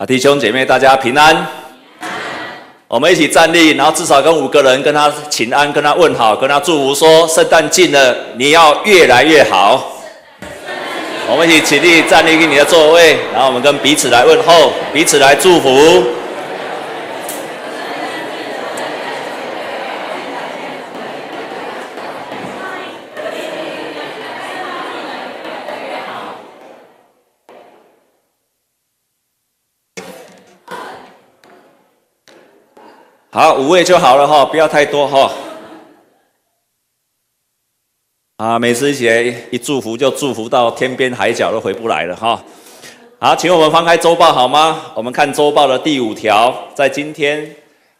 啊，弟兄姐妹，大家平安。我们一起站立，然后至少跟五个人跟他请安，跟他问好，跟他祝福说：圣诞近了，你要越来越好。我们一起起立站立，于你的座位，然后我们跟彼此来问候，彼此来祝福。好，五位就好了哈，不要太多哈。啊，每次一起来一祝福，就祝福到天边海角都回不来了哈。好，请我们翻开周报好吗？我们看周报的第五条，在今天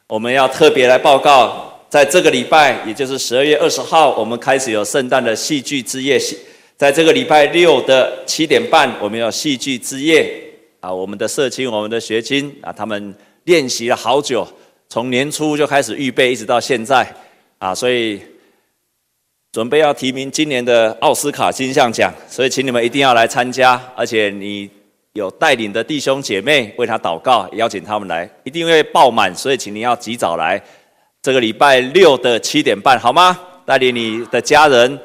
我们要特别来报告，在这个礼拜，也就是十二月二十号，我们开始有圣诞的戏剧之夜。在这个礼拜六的七点半，我们有戏剧之夜啊，我们的社青、我们的学青啊，他们练习了好久。从年初就开始预备，一直到现在，啊，所以准备要提名今年的奥斯卡金像奖，所以请你们一定要来参加，而且你有带领的弟兄姐妹为他祷告，邀请他们来，一定会爆满，所以请你要及早来。这个礼拜六的七点半，好吗？带领你的家人，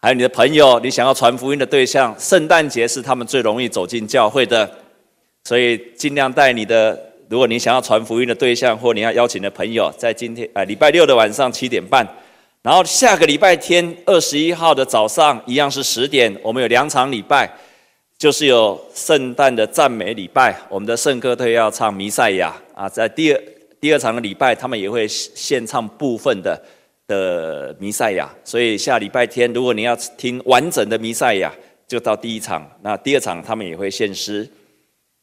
还有你的朋友，你想要传福音的对象，圣诞节是他们最容易走进教会的，所以尽量带你的。如果你想要传福音的对象，或你要邀请的朋友，在今天呃礼拜六的晚上七点半，然后下个礼拜天二十一号的早上一样是十点，我们有两场礼拜，就是有圣诞的赞美礼拜，我们的圣歌队要唱弥赛亚啊，在第二第二场的礼拜，他们也会献唱部分的的弥赛亚，所以下礼拜天如果你要听完整的弥赛亚，就到第一场，那第二场他们也会献诗。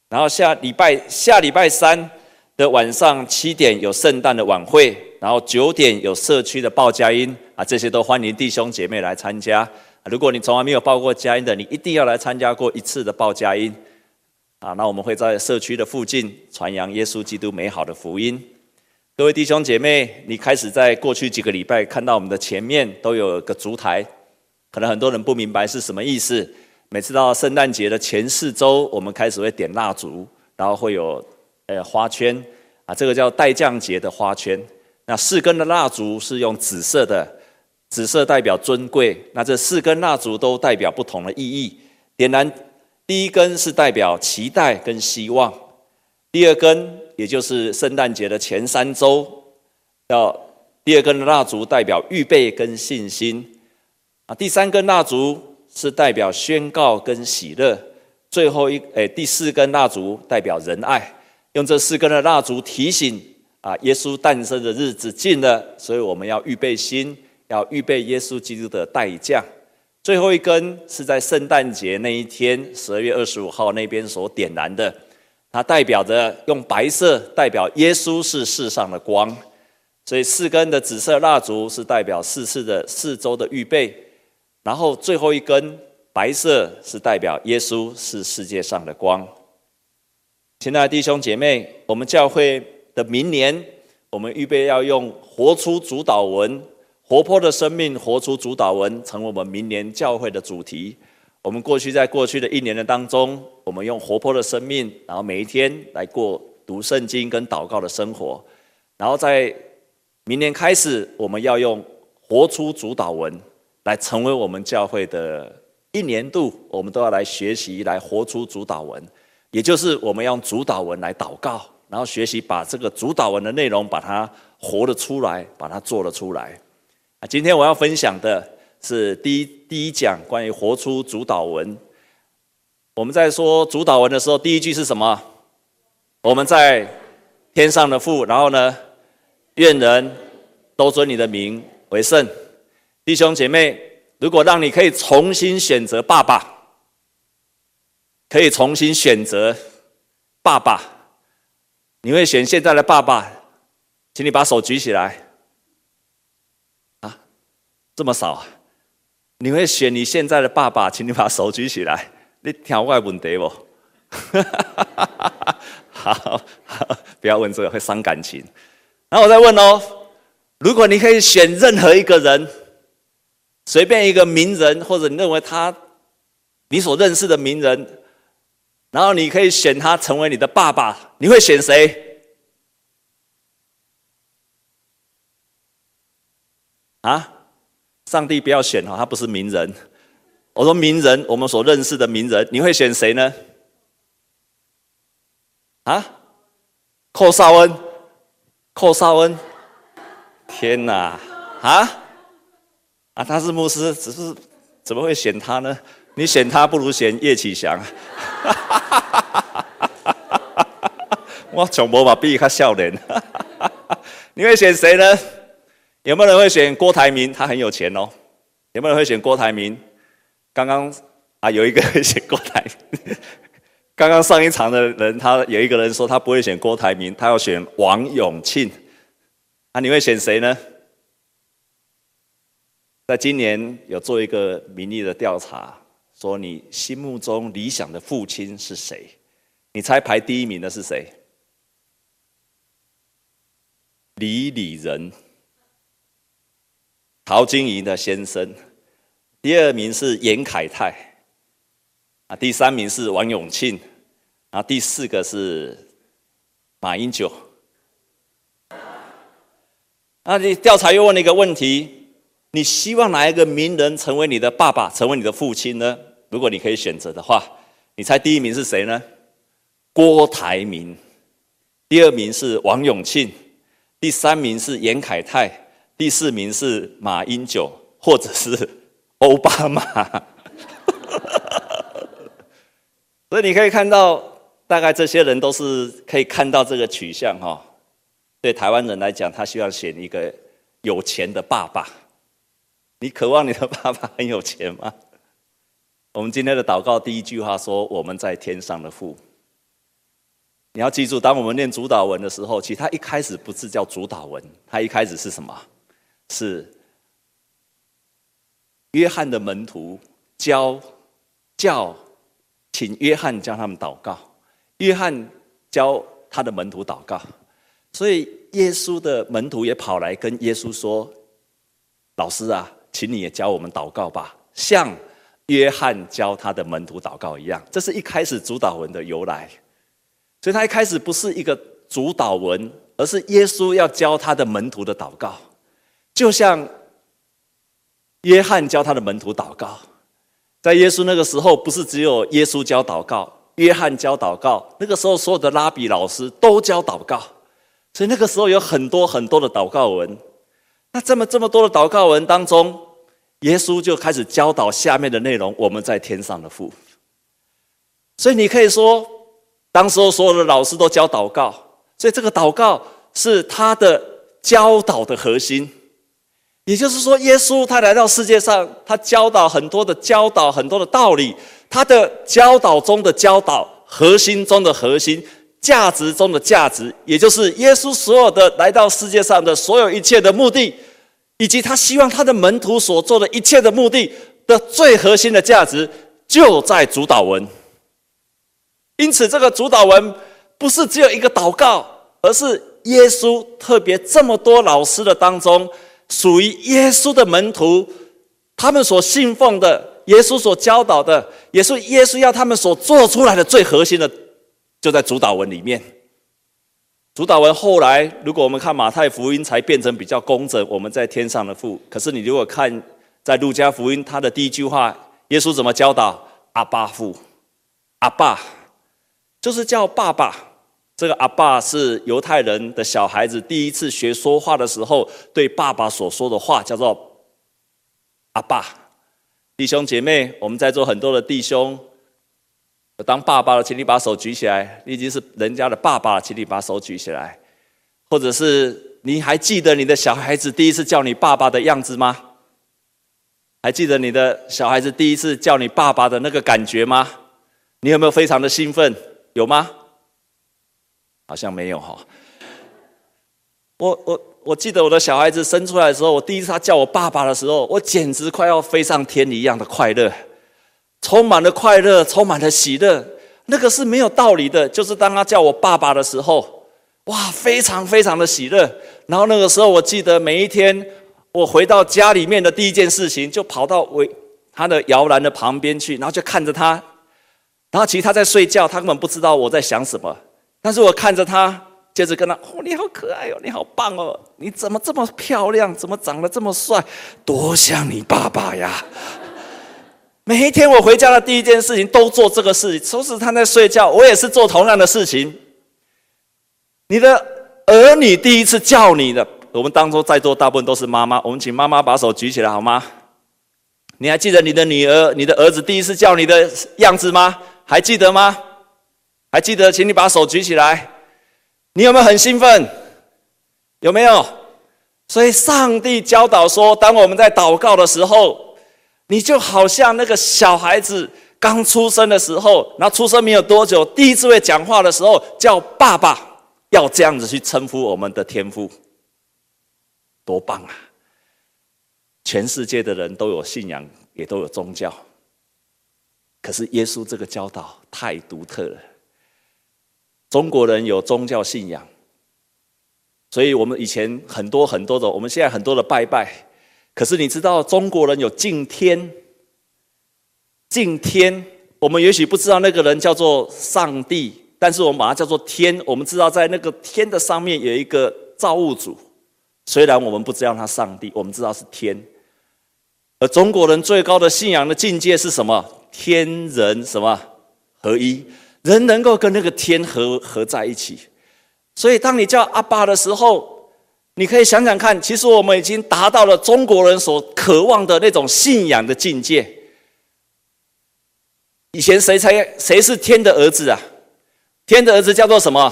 然后下礼拜下礼拜三的晚上七点有圣诞的晚会，然后九点有社区的报佳音啊，这些都欢迎弟兄姐妹来参加。如果你从来没有报过佳音的，你一定要来参加过一次的报佳音啊。那我们会在社区的附近传扬耶稣基督美好的福音。各位弟兄姐妹，你开始在过去几个礼拜看到我们的前面都有个烛台，可能很多人不明白是什么意思。每次到圣诞节的前四周，我们开始会点蜡烛，然后会有呃花圈啊，这个叫待降节的花圈。那四根的蜡烛是用紫色的，紫色代表尊贵。那这四根蜡烛都代表不同的意义。点燃第一根是代表期待跟希望，第二根也就是圣诞节的前三周，要第二根的蜡烛代表预备跟信心啊，第三根蜡烛。是代表宣告跟喜乐，最后一诶第四根蜡烛代表仁爱，用这四根的蜡烛提醒啊，耶稣诞生的日子近了，所以我们要预备心，要预备耶稣基督的代价。最后一根是在圣诞节那一天，十二月二十五号那边所点燃的，它代表着用白色代表耶稣是世上的光，所以四根的紫色蜡烛是代表四次的四周的预备。然后最后一根白色是代表耶稣是世界上的光。亲爱的弟兄姐妹，我们教会的明年，我们预备要用活出主祷文，活泼的生命，活出主祷文，成为我们明年教会的主题。我们过去在过去的一年的当中，我们用活泼的生命，然后每一天来过读圣经跟祷告的生活。然后在明年开始，我们要用活出主祷文。来成为我们教会的一年度，我们都要来学习，来活出主祷文，也就是我们用主祷文来祷告，然后学习把这个主祷文的内容把它活了出来，把它做了出来。啊，今天我要分享的是第一第一讲关于活出主祷文。我们在说主祷文的时候，第一句是什么？我们在天上的父，然后呢，愿人都尊你的名为圣。弟兄姐妹，如果让你可以重新选择爸爸，可以重新选择爸爸，你会选现在的爸爸？请你把手举起来。啊，这么少啊？你会选你现在的爸爸？请你把手举起来。你听我的问题不？好，好，不要问这个，会伤感情。然后我再问哦，如果你可以选任何一个人。随便一个名人，或者你认为他，你所认识的名人，然后你可以选他成为你的爸爸，你会选谁？啊？上帝不要选哈，他不是名人。我说名人，我们所认识的名人，你会选谁呢？啊？寇绍恩，寇绍恩。天哪！啊？啊，他是牧师，只是怎么会选他呢？你选他不如选叶启祥。我从无把比他笑脸。你会选谁呢？有没有人会选郭台铭？他很有钱哦。有没有人会选郭台铭？刚刚啊，有一个人选郭台。刚刚上一场的人，他有一个人说他不会选郭台铭，他要选王永庆。啊你会选谁呢？在今年有做一个民意的调查，说你心目中理想的父亲是谁？你猜排第一名的是谁？李李仁，陶晶莹的先生。第二名是严凯泰，啊，第三名是王永庆，然后第四个是马英九。那你调查又问了一个问题：你希望哪一个名人成为你的爸爸，成为你的父亲呢？如果你可以选择的话，你猜第一名是谁呢？郭台铭，第二名是王永庆，第三名是严凯泰，第四名是马英九，或者是？欧巴马，所以你可以看到，大概这些人都是可以看到这个取向哈。对台湾人来讲，他希望选一个有钱的爸爸。你渴望你的爸爸很有钱吗？我们今天的祷告第一句话说：“我们在天上的父。”你要记住，当我们念主祷文的时候，其实他一开始不是叫主祷文，他一开始是什么？是。约翰的门徒教教，请约翰教他们祷告。约翰教他的门徒祷告，所以耶稣的门徒也跑来跟耶稣说：“老师啊，请你也教我们祷告吧，像约翰教他的门徒祷告一样。”这是一开始主祷文的由来。所以他一开始不是一个主祷文，而是耶稣要教他的门徒的祷告，就像。约翰教他的门徒祷告，在耶稣那个时候，不是只有耶稣教祷告，约翰教祷告。那个时候，所有的拉比老师都教祷告，所以那个时候有很多很多的祷告文。那这么这么多的祷告文当中，耶稣就开始教导下面的内容：我们在天上的父。所以你可以说，当时候所有的老师都教祷告，所以这个祷告是他的教导的核心。也就是说，耶稣他来到世界上，他教导很多的教导，很多的道理。他的教导中的教导，核心中的核心，价值中的价值，也就是耶稣所有的来到世界上的所有一切的目的，以及他希望他的门徒所做的一切的目的的最核心的价值，就在主祷文。因此，这个主祷文不是只有一个祷告，而是耶稣特别这么多老师的当中。属于耶稣的门徒，他们所信奉的，耶稣所教导的，也是耶稣要他们所做出来的最核心的，就在主祷文里面。主导文后来，如果我们看马太福音，才变成比较工整。我们在天上的父。可是你如果看在路加福音，他的第一句话，耶稣怎么教导？阿爸父，阿爸，就是叫爸爸。这个阿爸是犹太人的小孩子第一次学说话的时候，对爸爸所说的话叫做阿爸。弟兄姐妹，我们在座很多的弟兄，当爸爸的，请你把手举起来。你已经是人家的爸爸，请你把手举起来。或者是你还记得你的小孩子第一次叫你爸爸的样子吗？还记得你的小孩子第一次叫你爸爸的那个感觉吗？你有没有非常的兴奋？有吗？好像没有哈，我我我记得我的小孩子生出来的时候，我第一次他叫我爸爸的时候，我简直快要飞上天一样的快乐，充满了快乐，充满了喜乐。那个是没有道理的，就是当他叫我爸爸的时候，哇，非常非常的喜乐。然后那个时候，我记得每一天我回到家里面的第一件事情，就跑到围他的摇篮的旁边去，然后就看着他。然后其实他在睡觉，他根本不知道我在想什么。但是我看着他，接着跟他：“哦，你好可爱哦，你好棒哦，你怎么这么漂亮？怎么长得这么帅？多像你爸爸呀！”每一天我回家的第一件事情都做这个事情，都是他在睡觉，我也是做同样的事情。你的儿女第一次叫你的，我们当中在座大部分都是妈妈，我们请妈妈把手举起来好吗？你还记得你的女儿、你的儿子第一次叫你的样子吗？还记得吗？还记得？请你把手举起来。你有没有很兴奋？有没有？所以上帝教导说，当我们在祷告的时候。你就好像那个小孩子刚出生的时候，然后出生没有多久，第一次会讲话的时候叫爸爸，要这样子去称呼我们的天父，多棒啊！全世界的人都有信仰，也都有宗教，可是耶稣这个教导太独特了。中国人有宗教信仰，所以我们以前很多很多的，我们现在很多的拜拜。可是你知道中国人有敬天，敬天，我们也许不知道那个人叫做上帝，但是我们把它叫做天。我们知道在那个天的上面有一个造物主，虽然我们不知道他上帝，我们知道是天。而中国人最高的信仰的境界是什么？天人什么合一？人能够跟那个天合合在一起。所以当你叫阿爸的时候，你可以想想看，其实我们已经达到了中国人所渴望的那种信仰的境界。以前谁才谁是天的儿子啊？天的儿子叫做什么？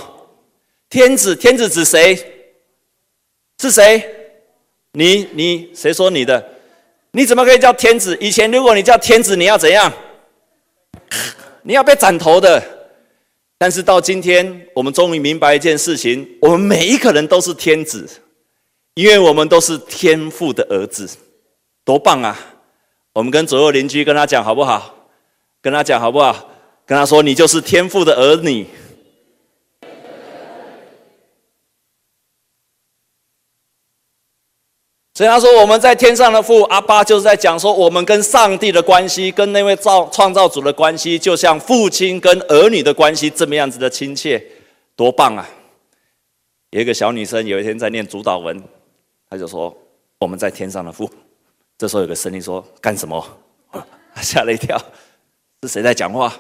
天子，天子指谁？是谁？你你谁说你的？你怎么可以叫天子？以前如果你叫天子，你要怎样？你要被斩头的。但是到今天，我们终于明白一件事情：我们每一个人都是天子。因为我们都是天父的儿子，多棒啊！我们跟左右邻居跟他讲好不好？跟他讲好不好？跟他说，你就是天父的儿女。所以他说，我们在天上的父阿爸，就是在讲说，我们跟上帝的关系，跟那位造创造主的关系，就像父亲跟儿女的关系这么样子的亲切，多棒啊！有一个小女生有一天在念主祷文。他就说：“我们在天上的父。”这时候有个声音说：“干什么？” 吓了一跳，是谁在讲话？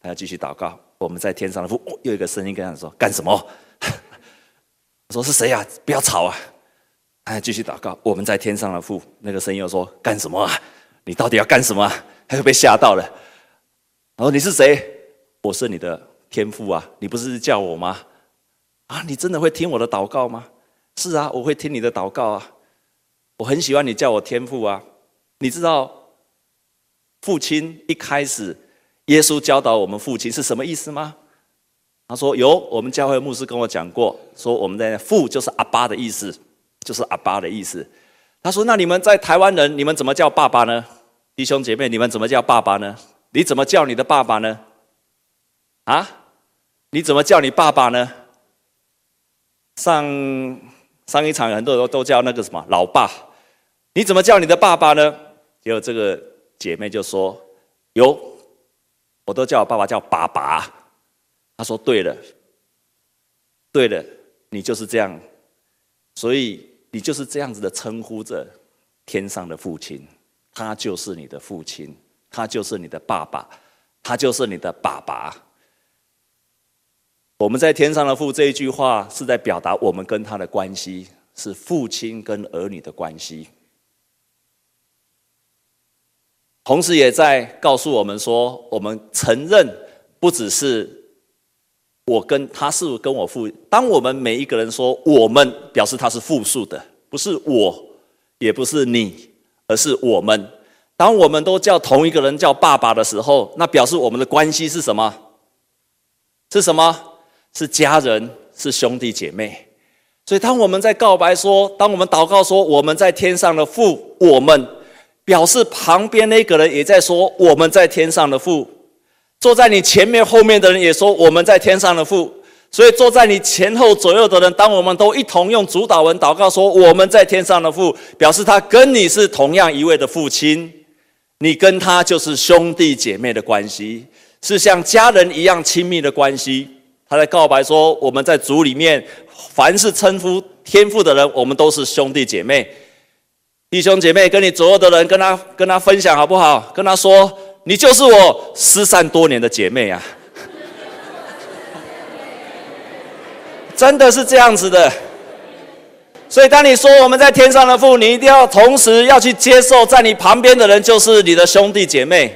他要继续祷告。我们在天上的父。哦，又一个声音跟他说：“干什么？” 他说：“是谁呀？不要吵啊！”他要继续祷告。我们在天上的父。那个声音又说：“干什么啊？你到底要干什么？”他又被吓到了。然后你是谁？我是你的天父啊！你不是叫我吗？啊，你真的会听我的祷告吗？是啊，我会听你的祷告啊，我很喜欢你叫我天父啊。你知道，父亲一开始，耶稣教导我们父亲是什么意思吗？他说有，我们教会牧师跟我讲过，说我们的父就是阿爸的意思，就是阿爸的意思。他说，那你们在台湾人，你们怎么叫爸爸呢？弟兄姐妹，你们怎么叫爸爸呢？你怎么叫你的爸爸呢？啊？你怎么叫你爸爸呢？上。上一场很多人都叫那个什么老爸，你怎么叫你的爸爸呢？结果这个姐妹就说：“有，我都叫我爸爸叫爸爸。”他说：“对了，对了，你就是这样，所以你就是这样子的称呼着天上的父亲，他就是你的父亲，他就是你的爸爸，他就是你的爸爸。”我们在天上的父这一句话是在表达我们跟他的关系，是父亲跟儿女的关系，同时也在告诉我们说，我们承认不只是我跟他是跟我父。当我们每一个人说我们，表示他是复数的，不是我，也不是你，而是我们。当我们都叫同一个人叫爸爸的时候，那表示我们的关系是什么？是什么？是家人，是兄弟姐妹，所以当我们在告白说，当我们祷告说我们在天上的父，我们表示旁边那个人也在说我们在天上的父，坐在你前面后面的人也说我们在天上的父，所以坐在你前后左右的人，当我们都一同用主祷文祷告说我们在天上的父，表示他跟你是同样一位的父亲，你跟他就是兄弟姐妹的关系。是像家人一样亲密的关系。他在告白说：“我们在主里面，凡是称呼天父的人，我们都是兄弟姐妹。弟兄姐妹，跟你左右的人，跟他跟他分享好不好？跟他说，你就是我失散多年的姐妹啊！真的是这样子的。所以，当你说我们在天上的父，你一定要同时要去接受，在你旁边的人就是你的兄弟姐妹。”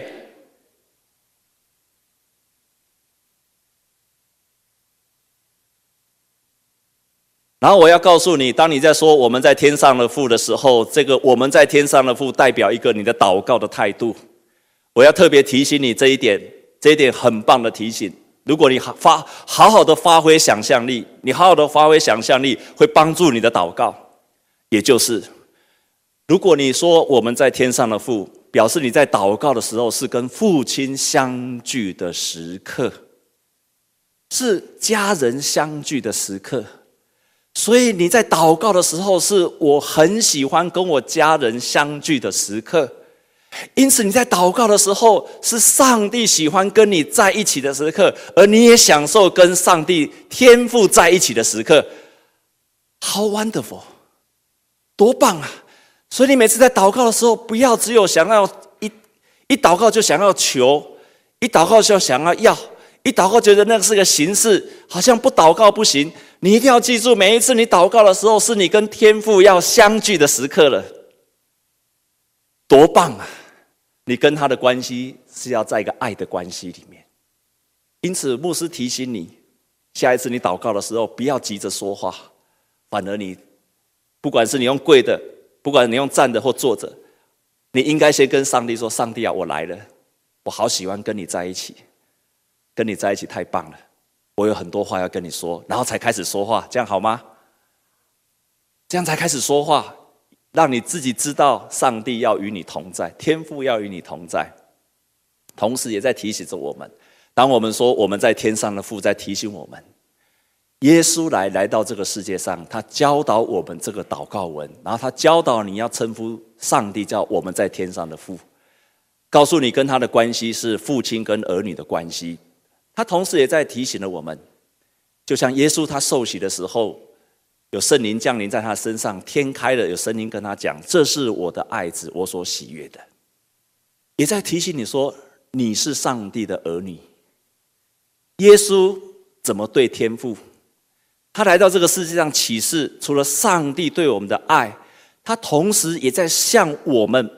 然后我要告诉你，当你在说我们在天上的父的时候，这个我们在天上的父代表一个你的祷告的态度。我要特别提醒你这一点，这一点很棒的提醒。如果你发好好的发挥想象力，你好好的发挥想象力，会帮助你的祷告。也就是，如果你说我们在天上的父，表示你在祷告的时候是跟父亲相聚的时刻，是家人相聚的时刻。所以你在祷告的时候，是我很喜欢跟我家人相聚的时刻。因此你在祷告的时候，是上帝喜欢跟你在一起的时刻，而你也享受跟上帝天父在一起的时刻。How wonderful，多棒啊！所以你每次在祷告的时候，不要只有想要一一祷告就想要求，一祷告就想要要，一祷告觉得那是个形式，好像不祷告不行。你一定要记住，每一次你祷告的时候，是你跟天父要相聚的时刻了，多棒啊！你跟他的关系是要在一个爱的关系里面。因此，牧师提醒你，下一次你祷告的时候，不要急着说话，反而你，不管是你用跪的，不管你用站的或坐着，你应该先跟上帝说：“上帝啊，我来了，我好喜欢跟你在一起，跟你在一起太棒了。”我有很多话要跟你说，然后才开始说话，这样好吗？这样才开始说话，让你自己知道上帝要与你同在，天父要与你同在，同时也在提醒着我们。当我们说我们在天上的父，在提醒我们，耶稣来来到这个世界上，他教导我们这个祷告文，然后他教导你要称呼上帝叫我们在天上的父，告诉你跟他的关系是父亲跟儿女的关系。他同时也在提醒了我们，就像耶稣他受洗的时候，有圣灵降临在他身上，天开了，有声音跟他讲：“这是我的爱子，我所喜悦的。”也在提醒你说，你是上帝的儿女。耶稣怎么对天父？他来到这个世界上启示，除了上帝对我们的爱，他同时也在向我们，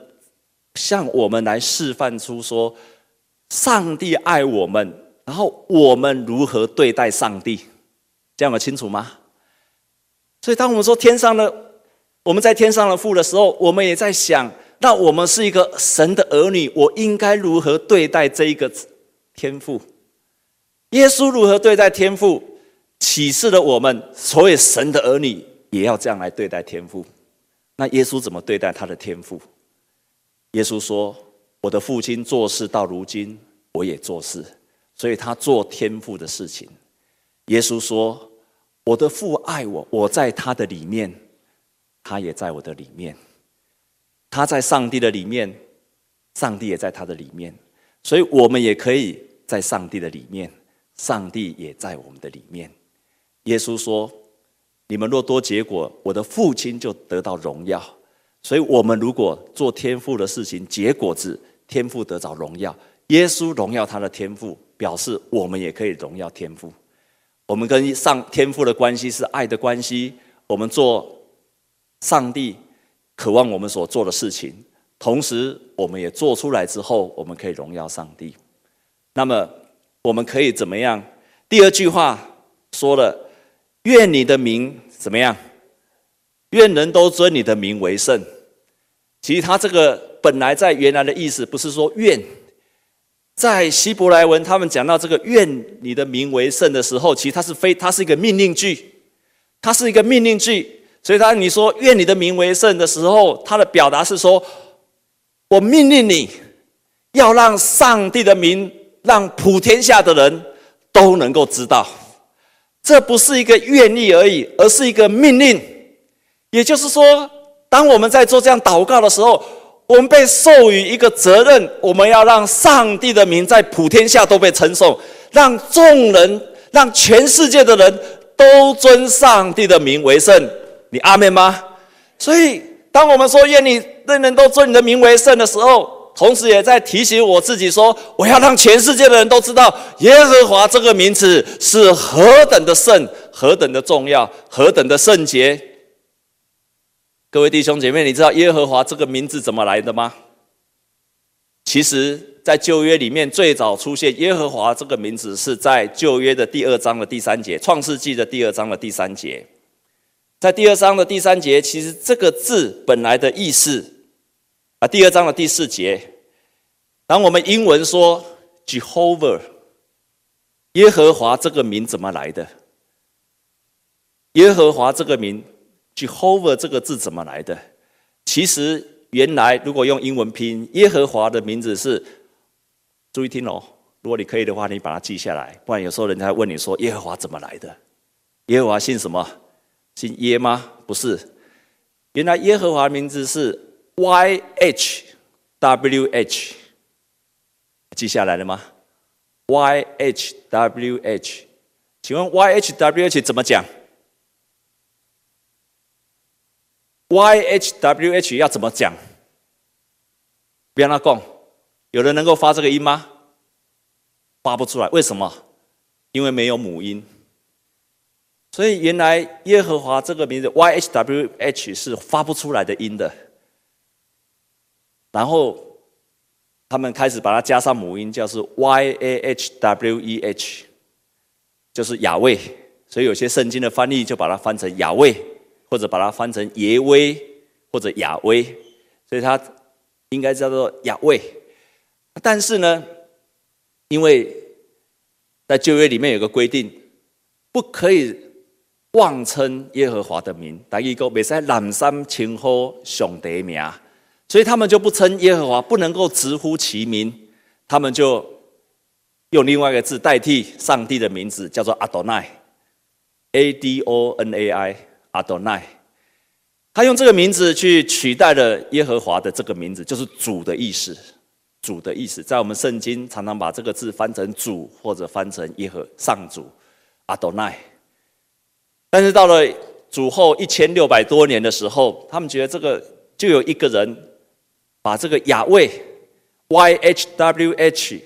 向我们来示范出说，上帝爱我们。然后我们如何对待上帝？这样有清楚吗？所以当我们说天上的，我们在天上的父的时候，我们也在想，那我们是一个神的儿女，我应该如何对待这一个天父？耶稣如何对待天父？启示了我们，所以神的儿女也要这样来对待天父。那耶稣怎么对待他的天父？耶稣说：“我的父亲做事到如今，我也做事。”所以他做天父的事情。耶稣说：“我的父爱我，我在他的里面，他也在我的里面。他在上帝的里面，上帝也在他的里面。所以我们也可以在上帝的里面，上帝也在我们的里面。”耶稣说：“你们若多结果，我的父亲就得到荣耀。所以我们如果做天赋的事情，结果子，天赋得着荣耀。耶稣荣耀他的天赋。”表示我们也可以荣耀天赋，我们跟上天赋的关系是爱的关系。我们做上帝渴望我们所做的事情，同时我们也做出来之后，我们可以荣耀上帝。那么我们可以怎么样？第二句话说了：“愿你的名怎么样？愿人都尊你的名为圣。”其实他这个本来在原来的意思不是说愿。在希伯来文，他们讲到这个“愿你的名为圣”的时候，其实它是非，它是一个命令句，它是一个命令句。所以，当你说“愿你的名为圣”的时候，它的表达是说：我命令你要让上帝的名，让普天下的人都能够知道。这不是一个愿意而已，而是一个命令。也就是说，当我们在做这样祷告的时候，我们被授予一个责任，我们要让上帝的名在普天下都被称颂，让众人、让全世界的人都尊上帝的名为圣。你阿们吗？所以，当我们说愿你人人都尊你的名为圣的时候，同时也在提醒我自己说，我要让全世界的人都知道耶和华这个名字是何等的圣、何等的重要、何等的圣洁。各位弟兄姐妹，你知道耶和华这个名字怎么来的吗？其实，在旧约里面最早出现耶和华这个名字，是在旧约的第二章的第三节，创世纪的第二章的第三节。在第二章的第三节，其实这个字本来的意思啊，第二章的第四节，当我们英文说 Jehovah，耶和华这个名怎么来的？耶和华这个名。Jehovah 这个字怎么来的？其实原来如果用英文拼，耶和华的名字是，注意听哦。如果你可以的话，你把它记下来，不然有时候人家问你说耶和华怎么来的？耶和华姓什么？姓耶吗？不是。原来耶和华名字是 Y H W H，记下来了吗？Y H W H，请问 Y H W H 怎么讲？Y H W H 要怎么讲？别让他讲，有人能够发这个音吗？发不出来，为什么？因为没有母音。所以原来耶和华这个名字 Y H W H 是发不出来的音的。然后他们开始把它加上母音，叫做 Y A H W E H，就是雅卫。所以有些圣经的翻译就把它翻成雅卫。或者把它翻成耶威或者雅威，所以它应该叫做雅威。但是呢，因为在旧约里面有个规定，不可以妄称耶和华的名，大一个，别在滥三称呼上帝名，所以他们就不称耶和华，不能够直呼其名，他们就用另外一个字代替上帝的名字，叫做阿多奈，A D O N A I。阿多奈，他用这个名字去取代了耶和华的这个名字，就是主的意思。主的意思，在我们圣经常常把这个字翻成主，或者翻成耶和上主。阿多奈。但是到了主后一千六百多年的时候，他们觉得这个就有一个人把这个雅卫 Y H W H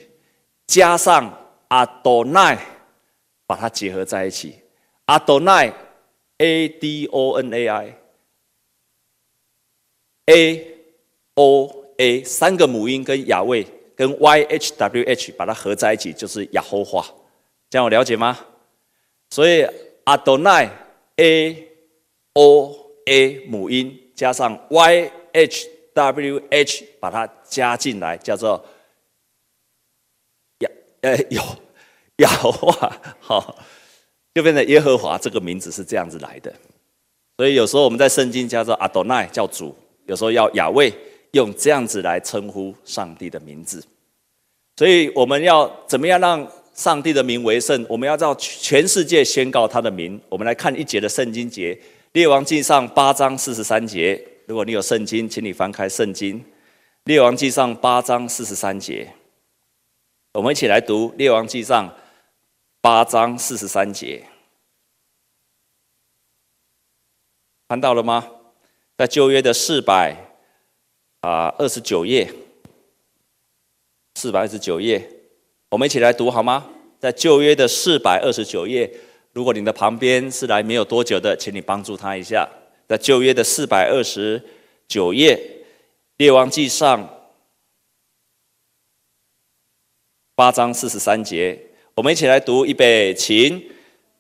加上阿多奈，把它结合在一起。阿多奈。A D O N A I A O A 三个母音跟雅卫跟 Y H W H 把它合在一起就是亚侯华，这样我了解吗？所以阿多奈 A O A 母音加上 Y H W H 把它加进来叫做雅呃有亚侯华好。就变成耶和华这个名字是这样子来的，所以有时候我们在圣经叫做阿多奈叫主，有时候要雅卫用这样子来称呼上帝的名字。所以我们要怎么样让上帝的名为圣？我们要让全世界宣告他的名。我们来看一节的圣经节，列王记上八章四十三节。如果你有圣经，请你翻开圣经，列王记上八章四十三节。我们一起来读列王记上。八章四十三节，看到了吗？在旧约的四百啊二十九页，四百二十九页，我们一起来读好吗？在旧约的四百二十九页，如果你的旁边是来没有多久的，请你帮助他一下。在旧约的四百二十九页，列王记上八章四十三节。我们一起来读预备，请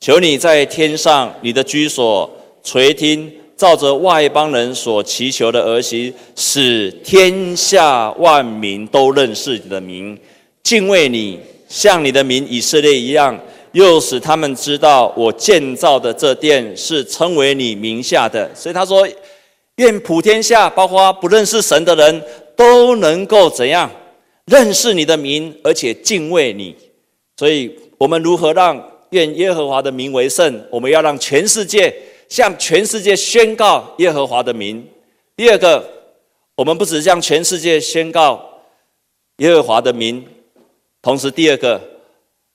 求你在天上，你的居所垂听，照着外邦人所祈求的而行，使天下万民都认识你的名，敬畏你，像你的名以色列一样，又使他们知道我建造的这殿是称为你名下的。所以他说，愿普天下，包括不认识神的人都能够怎样认识你的名，而且敬畏你。所以，我们如何让愿耶和华的名为圣？我们要让全世界向全世界宣告耶和华的名。第二个，我们不只向全世界宣告耶和华的名，同时第二个，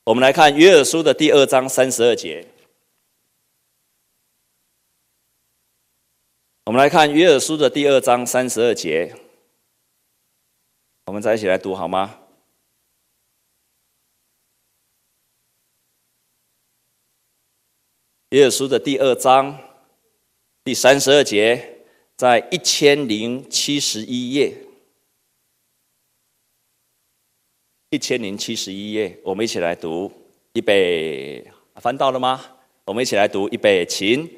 我们来看约珥书的第二章三十二节。我们来看约珥书的第二章三十二节，我们再一起来读好吗？约珥书的第二章第三十二节，在一千零七十一页，一千零七十一页，我们一起来读，预备，翻到了吗？我们一起来读，预备，请。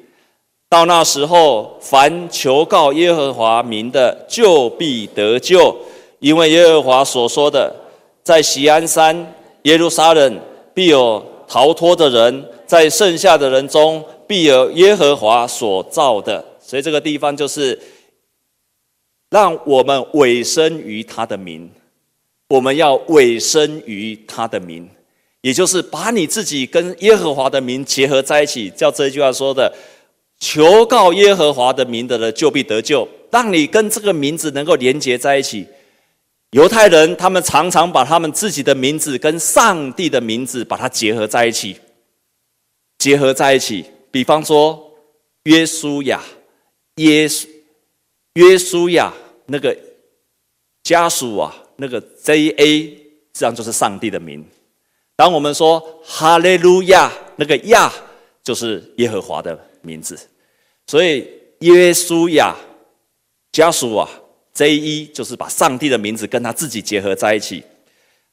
到那时候，凡求告耶和华名的，就必得救，因为耶和华所说的，在锡安山耶路撒冷必有逃脱的人，在剩下的人中必有耶和华所造的。所以这个地方就是让我们委身于他的名，我们要委身于他的名，也就是把你自己跟耶和华的名结合在一起，叫这句话说的。求告耶和华的名的人，就必得救。让你跟这个名字能够连接在一起，犹太人他们常常把他们自己的名字跟上帝的名字把它结合在一起，结合在一起。比方说，约书亚，耶稣，约书亚那个家属啊，那个 J A，实际上就是上帝的名。当我们说哈利路亚，那个亚就是耶和华的名字，所以约书亚家属啊，J E 就是把上帝的名字跟他自己结合在一起。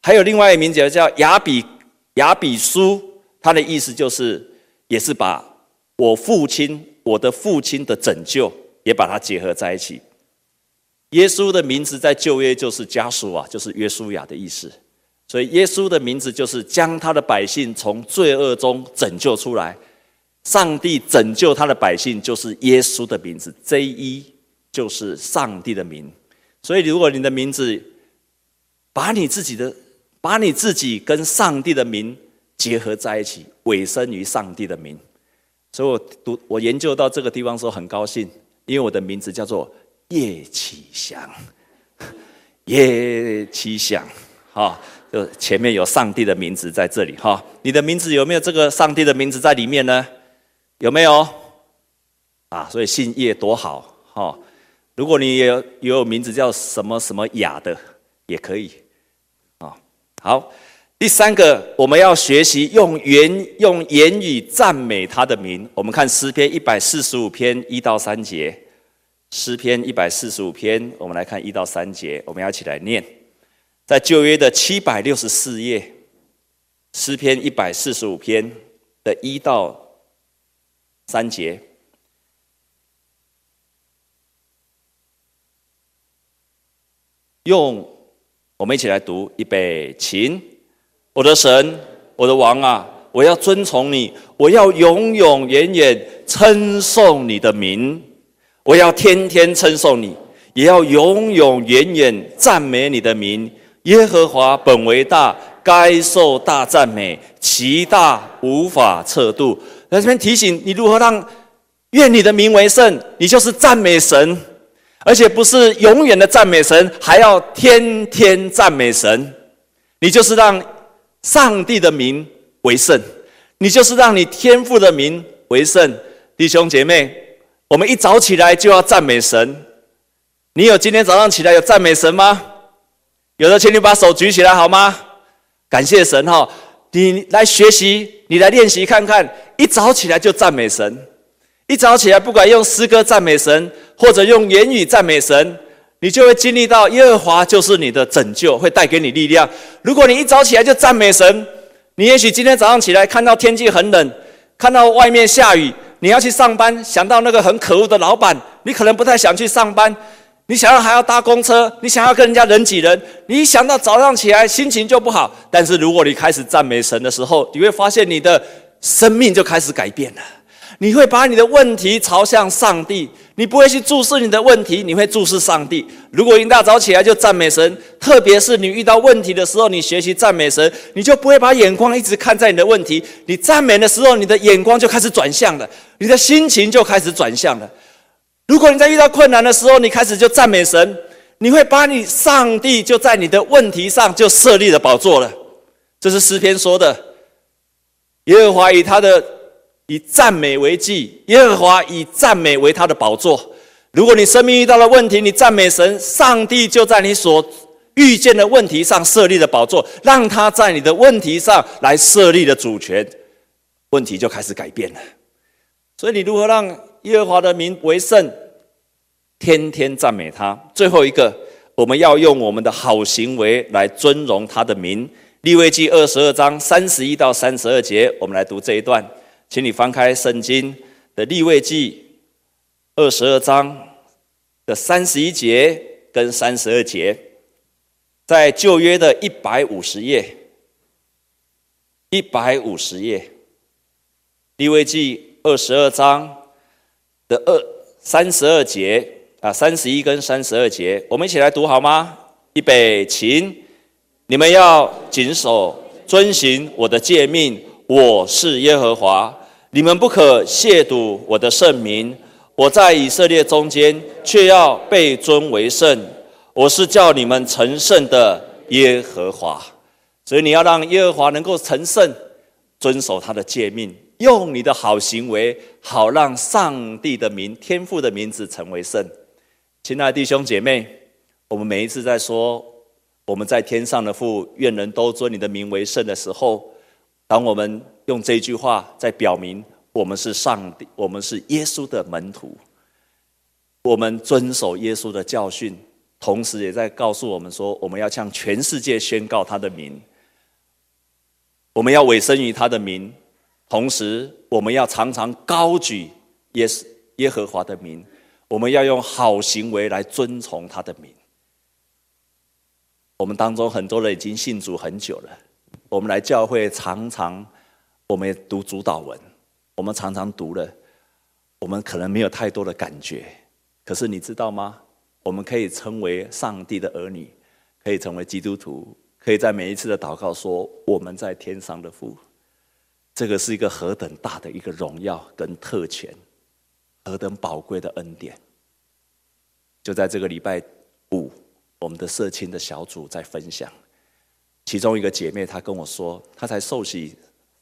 还有另外一个名字叫亚比亚比书，他的意思就是也是把我父亲我的父亲的拯救也把它结合在一起。耶稣的名字在旧约就是家属啊，就是约书亚的意思。所以耶稣的名字就是将他的百姓从罪恶中拯救出来。上帝拯救他的百姓，就是耶稣的名字。J E 就是上帝的名。所以，如果你的名字把你自己的、把你自己跟上帝的名结合在一起，委身于上帝的名。所以我读、我研究到这个地方的时候很高兴，因为我的名字叫做叶启祥。叶启祥，哈，就前面有上帝的名字在这里，哈。你的名字有没有这个上帝的名字在里面呢？有没有啊？所以姓叶多好哈！如果你也有也有名字叫什么什么雅的，也可以啊。好，第三个我们要学习用言用言语赞美他的名。我们看诗篇一百四十五篇一到三节。诗篇一百四十五篇，我们来看一到三节，我们要一起来念。在旧约的七百六十四页，诗篇一百四十五篇的一到。三节，用我们一起来读，预备，请，我的神，我的王啊，我要尊崇你，我要永永远远称颂你的名，我要天天称颂你，也要永永远远赞美你的名。耶和华本为大，该受大赞美，其大无法测度。在这边提醒你如何让愿你的名为圣，你就是赞美神，而且不是永远的赞美神，还要天天赞美神。你就是让上帝的名为圣，你就是让你天父的名为圣。弟兄姐妹，我们一早起来就要赞美神。你有今天早上起来有赞美神吗？有的，请你把手举起来好吗？感谢神哈！你来学习，你来练习看看。一早起来就赞美神，一早起来不管用诗歌赞美神，或者用言语赞美神，你就会经历到耶和华就是你的拯救，会带给你力量。如果你一早起来就赞美神，你也许今天早上起来看到天气很冷，看到外面下雨，你要去上班，想到那个很可恶的老板，你可能不太想去上班。你想要还要搭公车，你想要跟人家人挤人，你一想到早上起来心情就不好。但是如果你开始赞美神的时候，你会发现你的。生命就开始改变了，你会把你的问题朝向上帝，你不会去注视你的问题，你会注视上帝。如果一大早起来就赞美神，特别是你遇到问题的时候，你学习赞美神，你就不会把眼光一直看在你的问题。你赞美的时候，你的眼光就开始转向了，你的心情就开始转向了。如果你在遇到困难的时候，你开始就赞美神，你会把你上帝就在你的问题上就设立了宝座了。这是诗篇说的。耶和华以他的以赞美为祭，耶和华以赞美为他的宝座。如果你生命遇到了问题，你赞美神，上帝就在你所遇见的问题上设立的宝座，让他在你的问题上来设立了主权，问题就开始改变了。所以你如何让耶和华的名为圣？天天赞美他。最后一个，我们要用我们的好行为来尊荣他的名。利未记二十二章三十一到三十二节，我们来读这一段，请你翻开圣经的立位记二十二章的三十一节跟三十二节，在旧约的一百五十页，一百五十页，立位记二十二章的二三十二节。啊，三十一跟三十二节，我们一起来读好吗？预备，请你们要谨守遵行我的诫命。我是耶和华，你们不可亵渎我的圣名。我在以色列中间，却要被尊为圣。我是叫你们成圣的耶和华，所以你要让耶和华能够成圣，遵守他的诫命，用你的好行为，好让上帝的名、天父的名字成为圣。亲爱的弟兄姐妹，我们每一次在说我们在天上的父，愿人都尊你的名为圣的时候，当我们用这句话在表明我们是上帝，我们是耶稣的门徒，我们遵守耶稣的教训，同时也在告诉我们说，我们要向全世界宣告他的名，我们要委身于他的名，同时我们要常常高举耶稣耶和华的名。我们要用好行为来尊崇他的名。我们当中很多人已经信主很久了，我们来教会常常，我们也读主祷文，我们常常读了，我们可能没有太多的感觉。可是你知道吗？我们可以称为上帝的儿女，可以成为基督徒，可以在每一次的祷告说我们在天上的父，这个是一个何等大的一个荣耀跟特权。何等宝贵的恩典！就在这个礼拜五，我们的社青的小组在分享，其中一个姐妹她跟我说，她才受洗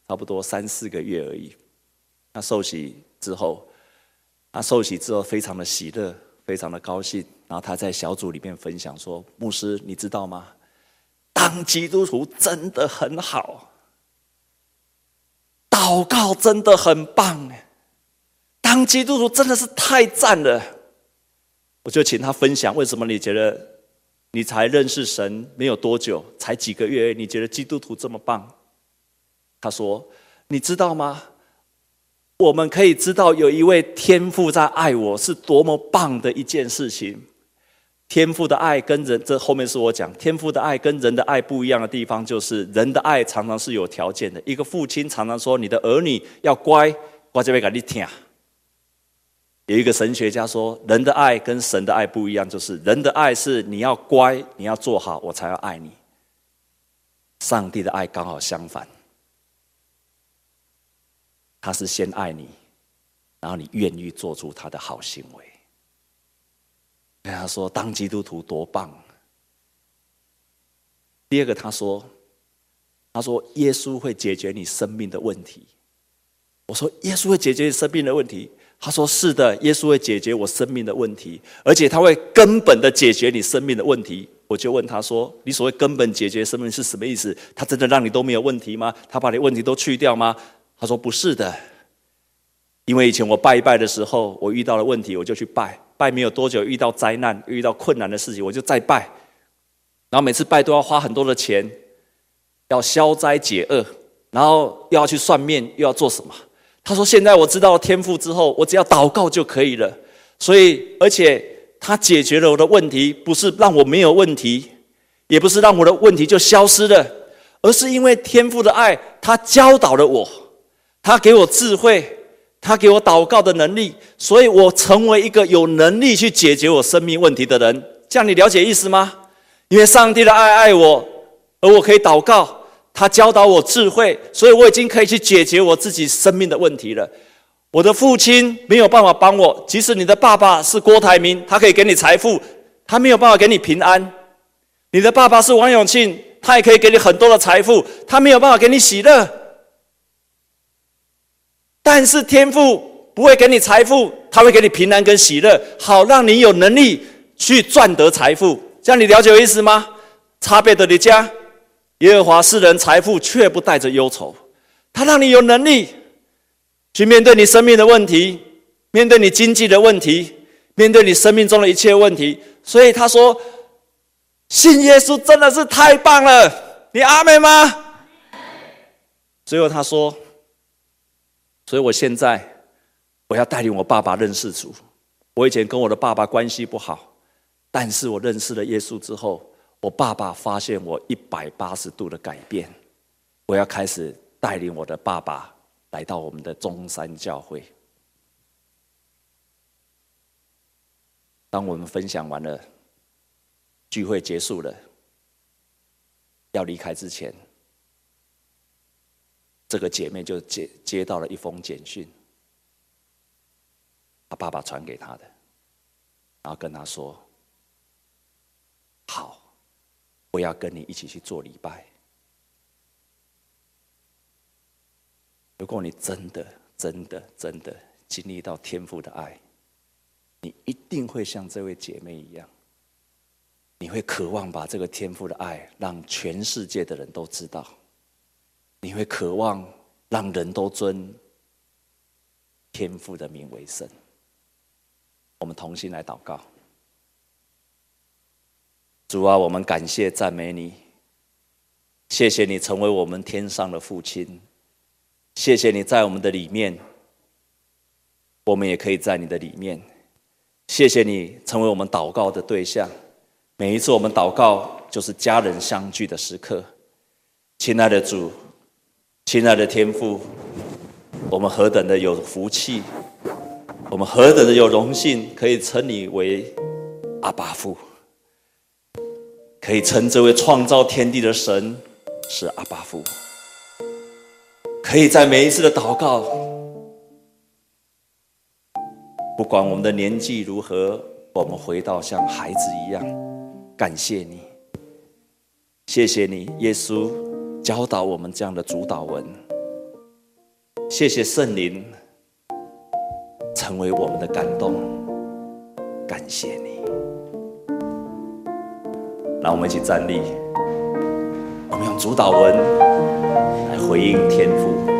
差不多三四个月而已。那受洗之后，那受洗之后非常的喜乐，非常的高兴。然后他在小组里面分享说：“牧师，你知道吗？当基督徒真的很好，祷告真的很棒。”当基督徒真的是太赞了，我就请他分享为什么你觉得你才认识神没有多久，才几个月，你觉得基督徒这么棒？他说：“你知道吗？我们可以知道有一位天父在爱我，是多么棒的一件事情。天父的爱跟人，这后面是我讲，天父的爱跟人的爱不一样的地方，就是人的爱常常是有条件的。一个父亲常常说：‘你的儿女要乖，我这边给你听。’有一个神学家说，人的爱跟神的爱不一样，就是人的爱是你要乖，你要做好，我才要爱你。上帝的爱刚好相反，他是先爱你，然后你愿意做出他的好行为。跟他说，当基督徒多棒。第二个，他说，他说耶稣会解决你生命的问题。我说，耶稣会解决你生命的问题。他说：“是的，耶稣会解决我生命的问题，而且他会根本的解决你生命的问题。”我就问他说：“你所谓根本解决生命是什么意思？他真的让你都没有问题吗？他把你问题都去掉吗？”他说：“不是的，因为以前我拜一拜的时候，我遇到了问题，我就去拜，拜没有多久遇到灾难，遇到困难的事情，我就再拜，然后每次拜都要花很多的钱，要消灾解厄，然后又要去算命，又要做什么？”他说：“现在我知道了天赋之后，我只要祷告就可以了。所以，而且他解决了我的问题，不是让我没有问题，也不是让我的问题就消失了，而是因为天父的爱，他教导了我，他给我智慧，他给我祷告的能力，所以我成为一个有能力去解决我生命问题的人。这样你了解意思吗？因为上帝的爱爱我，而我可以祷告。”他教导我智慧，所以我已经可以去解决我自己生命的问题了。我的父亲没有办法帮我，即使你的爸爸是郭台铭，他可以给你财富，他没有办法给你平安。你的爸爸是王永庆，他也可以给你很多的财富，他没有办法给你喜乐。但是天赋不会给你财富，他会给你平安跟喜乐，好让你有能力去赚得财富。这样你了解我意思吗？差别的，你家耶和华赐人财富，却不带着忧愁。他让你有能力去面对你生命的问题，面对你经济的问题，面对你生命中的一切问题。所以他说。信耶稣真的是太棒了，你阿妹吗？最后他说：“所以我现在我要带领我爸爸认识主。我以前跟我的爸爸关系不好，但是我认识了耶稣之后，我爸爸发现我一百八十度的改变。我要开始带领我的爸爸来到我们的中山教会。当我们分享完了。”聚会结束了，要离开之前，这个姐妹就接接到了一封简讯，她爸爸传给她的，然后跟她说：“好，我要跟你一起去做礼拜。如果你真的、真的、真的经历到天父的爱，你一定会像这位姐妹一样。”你会渴望把这个天父的爱让全世界的人都知道，你会渴望让人都尊天父的名为圣。我们同心来祷告，主啊，我们感谢赞美你，谢谢你成为我们天上的父亲，谢谢你在我们的里面，我们也可以在你的里面，谢谢你成为我们祷告的对象。每一次我们祷告，就是家人相聚的时刻。亲爱的主，亲爱的天父，我们何等的有福气，我们何等的有荣幸，可以称你为阿爸父，可以称这位创造天地的神是阿爸父，可以在每一次的祷告，不管我们的年纪如何，我们回到像孩子一样。感谢你，谢谢你，耶稣教导我们这样的主导文。谢谢圣灵成为我们的感动，感谢你。让我们一起站立，我们用主导文来回应天父。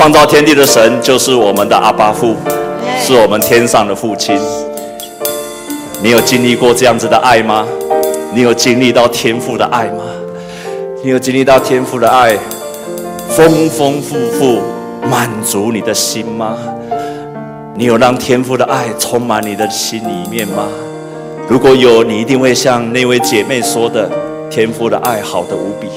创造天地的神就是我们的阿爸父，是我们天上的父亲。你有经历过这样子的爱吗？你有经历到天父的爱吗？你有经历到天父的爱，丰丰富富满足你的心吗？你有让天父的爱充满你的心里面吗？如果有，你一定会像那位姐妹说的：“天父的爱好的无比。”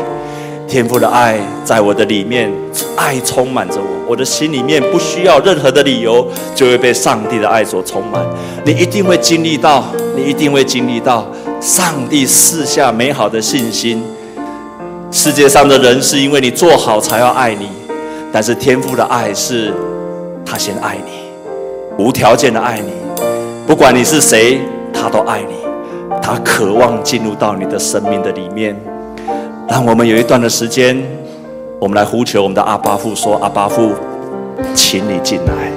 天父的爱在我的里面，爱充满着我，我的心里面不需要任何的理由，就会被上帝的爱所充满。你一定会经历到，你一定会经历到上帝赐下美好的信心。世界上的人是因为你做好才要爱你，但是天父的爱是，他先爱你，无条件的爱你，不管你是谁，他都爱你，他渴望进入到你的生命的里面。让我们有一段的时间，我们来呼求我们的阿巴父，说：“阿巴父，请你进来，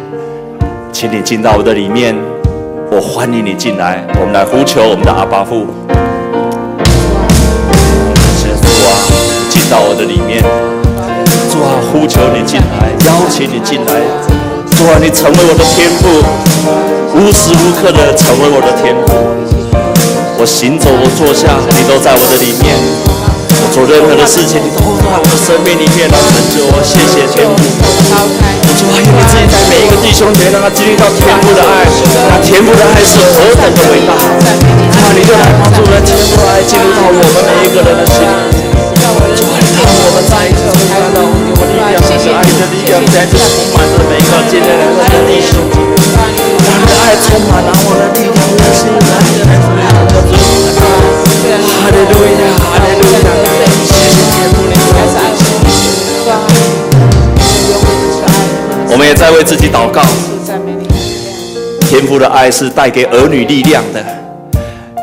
请你进到我的里面，我欢迎你进来。我们来呼求我们的阿巴父，主啊，进到我的里面。主啊，呼求你进来，邀请你进来。主啊，你成为我的天父，无时无刻的成为我的天父。我行走，我坐下，你都在我的里面。我做任何的事情，你都在我的生命里面来成就我。谢谢天父。主啊，愿你自己在每一个弟兄前，让他经历到天父的爱，那天父的爱是何等的伟大！主啊，你就来帮助我在为自己祷告。天父的爱是带给儿女力量的，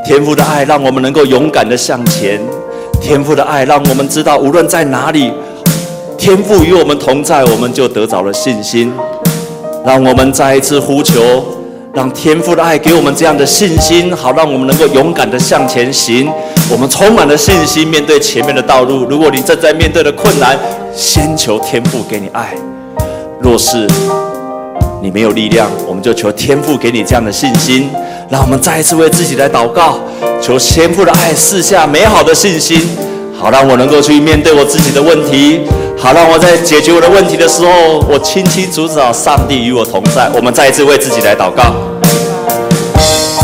天父的爱让我们能够勇敢的向前，天父的爱让我们知道无论在哪里，天父与我们同在，我们就得着了信心。让我们再一次呼求，让天父的爱给我们这样的信心，好让我们能够勇敢的向前行。我们充满了信心面对前面的道路。如果你正在面对的困难，先求天父给你爱。若是你没有力量，我们就求天父给你这样的信心。让我们再一次为自己来祷告，求天父的爱赐下美好的信心，好让我能够去面对我自己的问题，好让我在解决我的问题的时候，我清清楚楚上帝与我同在。我们再一次为自己来祷告。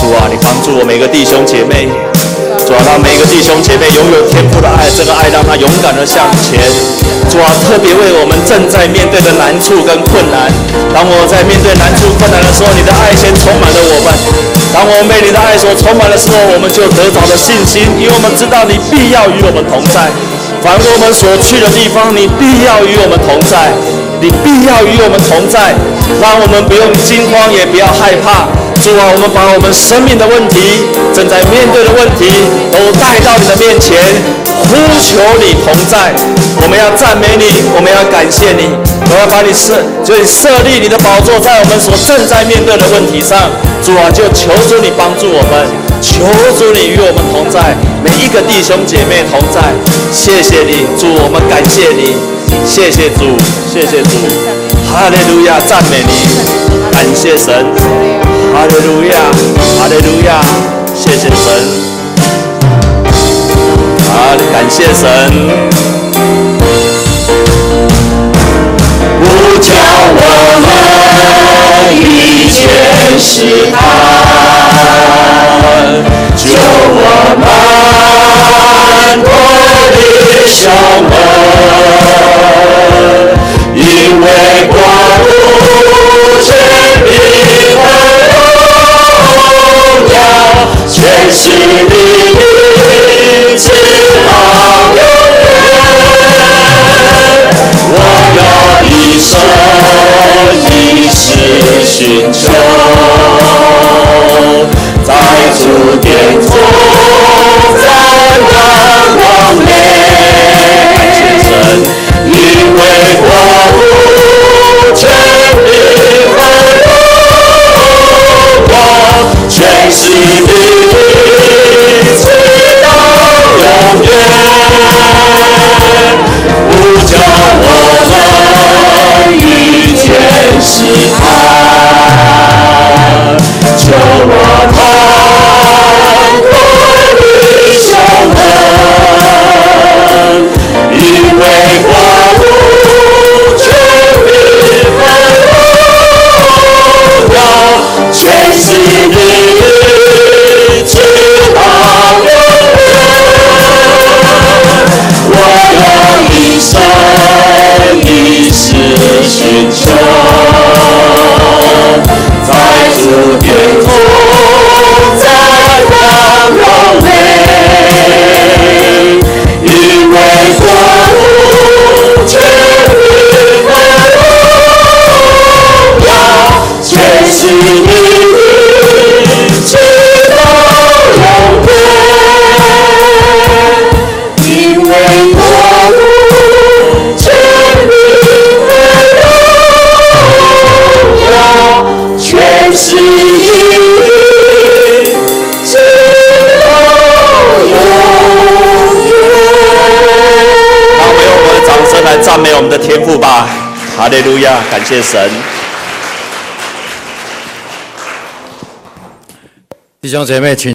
主啊，你帮助我每个弟兄姐妹。主啊，让每个弟兄姐妹拥有天父的爱，这个爱让他勇敢的向前。主啊，特别为我们正在面对的难处跟困难，当我在面对难处困难的时候，你的爱先充满了我们。当我们被你的爱所充满的时候，我们就得着了信心，因为我们知道你必要与我们同在。凡我们所去的地方，你必要与我们同在，你必要与我们同在，让我们不用惊慌，也不要害怕。主啊，我们把我们生命的问题、正在面对的问题都带到你的面前，呼求你同在。我们要赞美你，我们要感谢你，我要把你设，就设立你的宝座在我们所正在面对的问题上。主啊，就求主你帮助我们，求主你与我们同在，每一个弟兄姐妹同在。谢谢你，主，我们感谢你，谢谢主，谢谢主，哈利路亚，赞美你，感谢神。哈利路亚，哈利路亚，谢谢神，啊，感谢神。不叫我们遇见试探，救我们脱离羞闷，因为国度、权柄和全是你的，直到永远。我要一生一世寻求，在主殿中，在光光内，因为国感谢神。弟兄姐妹，请。